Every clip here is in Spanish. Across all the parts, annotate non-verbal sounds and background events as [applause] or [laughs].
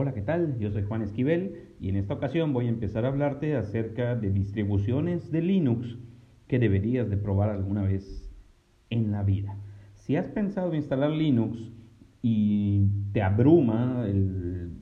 Hola, ¿qué tal? Yo soy Juan Esquivel y en esta ocasión voy a empezar a hablarte acerca de distribuciones de Linux que deberías de probar alguna vez en la vida. Si has pensado instalar Linux y te abruma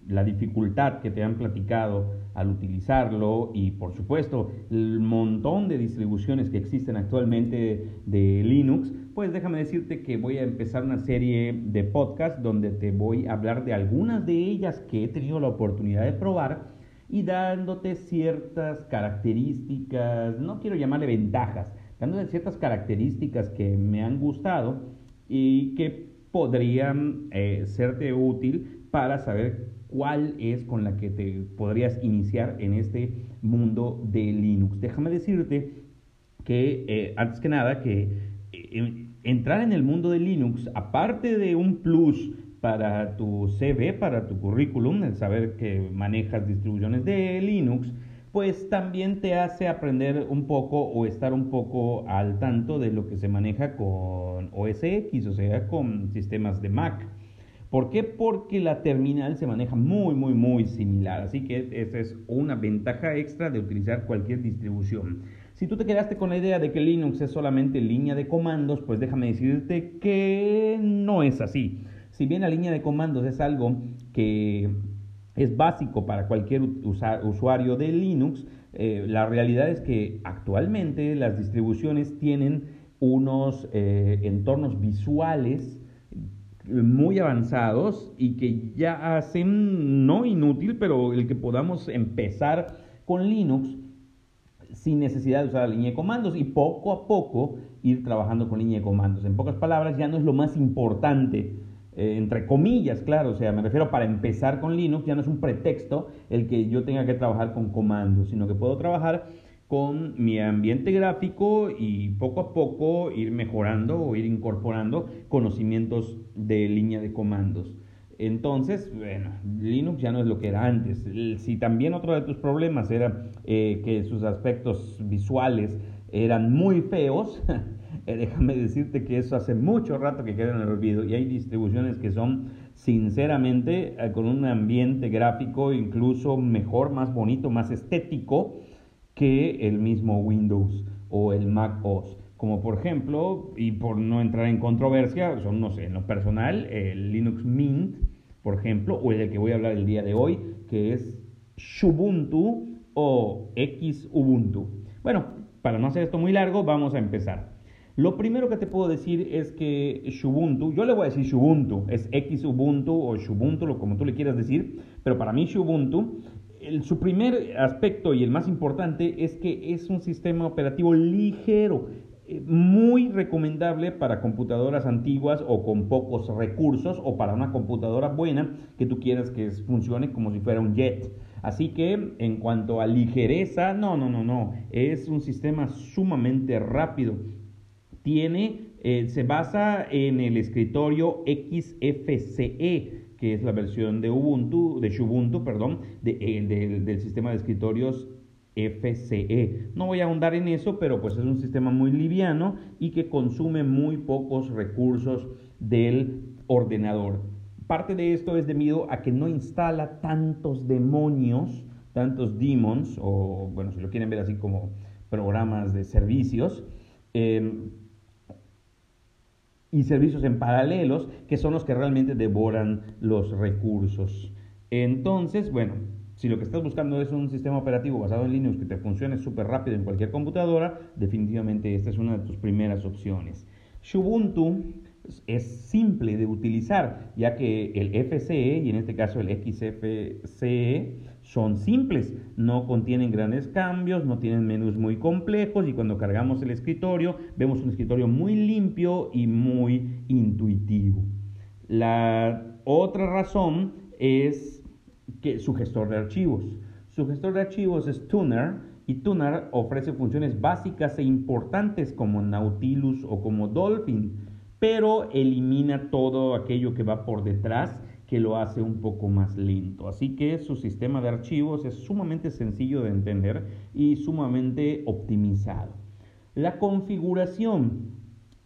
la dificultad que te han platicado al utilizarlo y por supuesto el montón de distribuciones que existen actualmente de Linux, pues déjame decirte que voy a empezar una serie de podcasts donde te voy a hablar de algunas de ellas que he tenido la oportunidad de probar y dándote ciertas características, no quiero llamarle ventajas, dándote ciertas características que me han gustado y que podrían eh, serte útil para saber cuál es con la que te podrías iniciar en este mundo de Linux. Déjame decirte que, eh, antes que nada, que eh, entrar en el mundo de Linux, aparte de un plus para tu CV, para tu currículum, el saber que manejas distribuciones de Linux, pues también te hace aprender un poco o estar un poco al tanto de lo que se maneja con OS X, o sea, con sistemas de Mac. ¿Por qué? Porque la terminal se maneja muy, muy, muy similar. Así que esa es una ventaja extra de utilizar cualquier distribución. Si tú te quedaste con la idea de que Linux es solamente línea de comandos, pues déjame decirte que no es así. Si bien la línea de comandos es algo que es básico para cualquier usuario de Linux. Eh, la realidad es que actualmente las distribuciones tienen unos eh, entornos visuales muy avanzados y que ya hacen, no inútil, pero el que podamos empezar con Linux sin necesidad de usar la línea de comandos y poco a poco ir trabajando con línea de comandos. En pocas palabras, ya no es lo más importante eh, entre comillas, claro, o sea, me refiero para empezar con Linux, ya no es un pretexto el que yo tenga que trabajar con comandos, sino que puedo trabajar con mi ambiente gráfico y poco a poco ir mejorando o ir incorporando conocimientos de línea de comandos. Entonces, bueno, Linux ya no es lo que era antes. Si también otro de tus problemas era eh, que sus aspectos visuales eran muy feos, [laughs] Eh, déjame decirte que eso hace mucho rato que queda en el olvido y hay distribuciones que son sinceramente eh, con un ambiente gráfico incluso mejor, más bonito, más estético que el mismo Windows o el Mac OS. Como por ejemplo, y por no entrar en controversia, son, no sé, en lo personal, el Linux Mint, por ejemplo, o el que voy a hablar el día de hoy, que es Xubuntu o Xubuntu. Bueno, para no hacer esto muy largo, vamos a empezar. Lo primero que te puedo decir es que Xubuntu, yo le voy a decir Xubuntu, es Xubuntu o Xubuntu, como tú le quieras decir, pero para mí Xubuntu, su primer aspecto y el más importante es que es un sistema operativo ligero, eh, muy recomendable para computadoras antiguas o con pocos recursos o para una computadora buena que tú quieras que funcione como si fuera un jet. Así que en cuanto a ligereza, no, no, no, no, es un sistema sumamente rápido tiene, eh, se basa en el escritorio XFCE, que es la versión de Ubuntu, de Ubuntu, perdón, eh, del sistema de escritorios FCE. No voy a ahondar en eso, pero pues es un sistema muy liviano y que consume muy pocos recursos del ordenador. Parte de esto es debido a que no instala tantos demonios, tantos demons, o bueno, si lo quieren ver así como programas de servicios. Eh, y servicios en paralelos, que son los que realmente devoran los recursos. Entonces, bueno, si lo que estás buscando es un sistema operativo basado en Linux que te funcione súper rápido en cualquier computadora, definitivamente esta es una de tus primeras opciones. Ubuntu es simple de utilizar, ya que el FCE y en este caso el XFCE son simples, no contienen grandes cambios, no tienen menús muy complejos y cuando cargamos el escritorio vemos un escritorio muy limpio y muy intuitivo. La otra razón es que su gestor de archivos. Su gestor de archivos es Tuner y Tuner ofrece funciones básicas e importantes como Nautilus o como Dolphin, pero elimina todo aquello que va por detrás que lo hace un poco más lento. Así que su sistema de archivos es sumamente sencillo de entender y sumamente optimizado. La configuración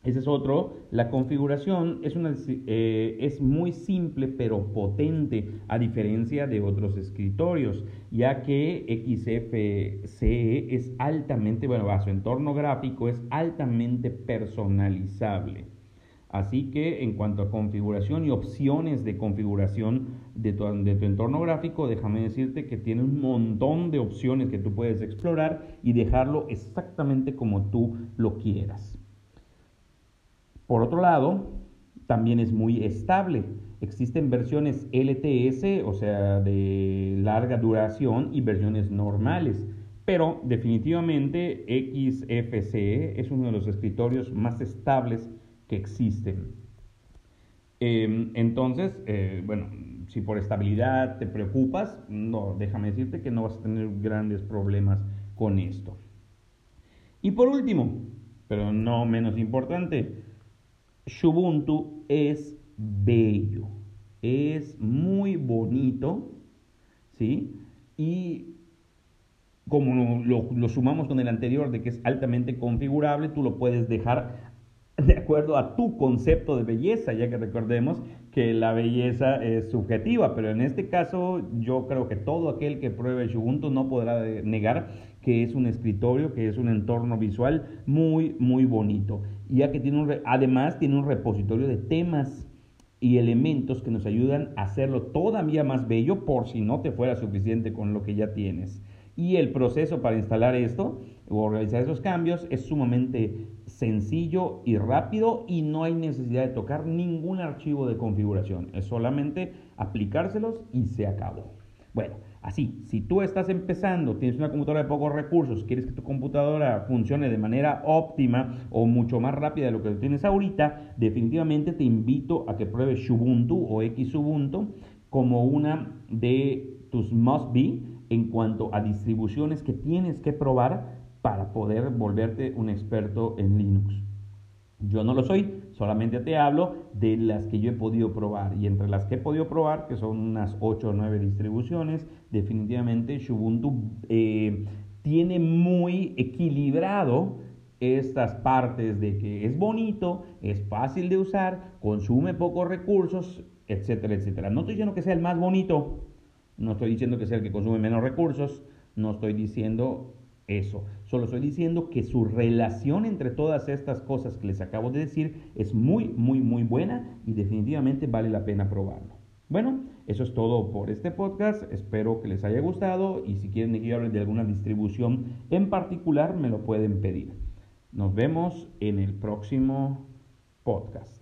Ese es otro. La configuración es, una, eh, es muy simple pero potente a diferencia de otros escritorios, ya que XFCE es altamente, bueno, a su entorno gráfico es altamente personalizable. Así que en cuanto a configuración y opciones de configuración de tu, entorno gráfico, déjame decirte que tiene un montón de opciones que tú puedes explorar y dejarlo exactamente como tú lo quieras. Por otro lado, también es muy estable. Existen versiones LTS, o sea, de larga duración, y versiones normales. Pero definitivamente XFCE es uno de los escritorios más estables que existen. Em, entonces, eh, bueno, si por estabilidad te preocupas, no, déjame decirte que no vas a tener grandes problemas con esto. Y por último, pero no menos importante, Ubuntu es bello, es muy bonito, ¿sí? Y como lo, sumamos con el anterior de que es altamente configurable, tú lo puedes dejar de acuerdo a tu concepto de belleza, ya que recordemos que la belleza es subjetiva, pero en este caso yo creo que todo aquel que pruebe Ubuntu no podrá negar que es un escritorio, que es un entorno visual muy, muy bonito. Ya que tiene además tiene un repositorio de temas y elementos que nos ayudan a hacerlo todavía más bello por si no te fuera suficiente con lo que ya tienes. Y el proceso para instalar esto o realizar esos cambios es sumamente sencillo y rápido y no hay necesidad de tocar ningún archivo de configuración. Es solamente aplicárselos y se acabó. Bueno, así, si tú estás empezando, tienes una computadora de pocos recursos, quieres que tu computadora funcione de manera óptima o mucho más rápida de lo que tienes ahorita, definitivamente te invito a que pruebes Ubuntu o Xubuntu como una de tus must be en cuanto a distribuciones que tienes que probar para poder volverte un experto en Linux. Yo no lo soy, solamente te hablo de las que yo he podido probar. Y entre las que he podido probar, que son unas 8 o 9 distribuciones, definitivamente Ubuntu eh, tiene muy equilibrado estas partes de que es bonito, es fácil de usar, consume pocos recursos, etcétera, etcétera. No estoy diciendo que sea el más bonito, no estoy diciendo que sea el que consume menos recursos, no estoy diciendo eso. Solo estoy diciendo que su relación entre todas estas cosas que les acabo de decir es muy, muy, muy buena y definitivamente vale la pena probarlo. Bueno, eso es todo por este podcast. Espero que les haya gustado y si quieren que yo hable de alguna distribución en particular, me lo pueden pedir. Nos vemos en el próximo podcast.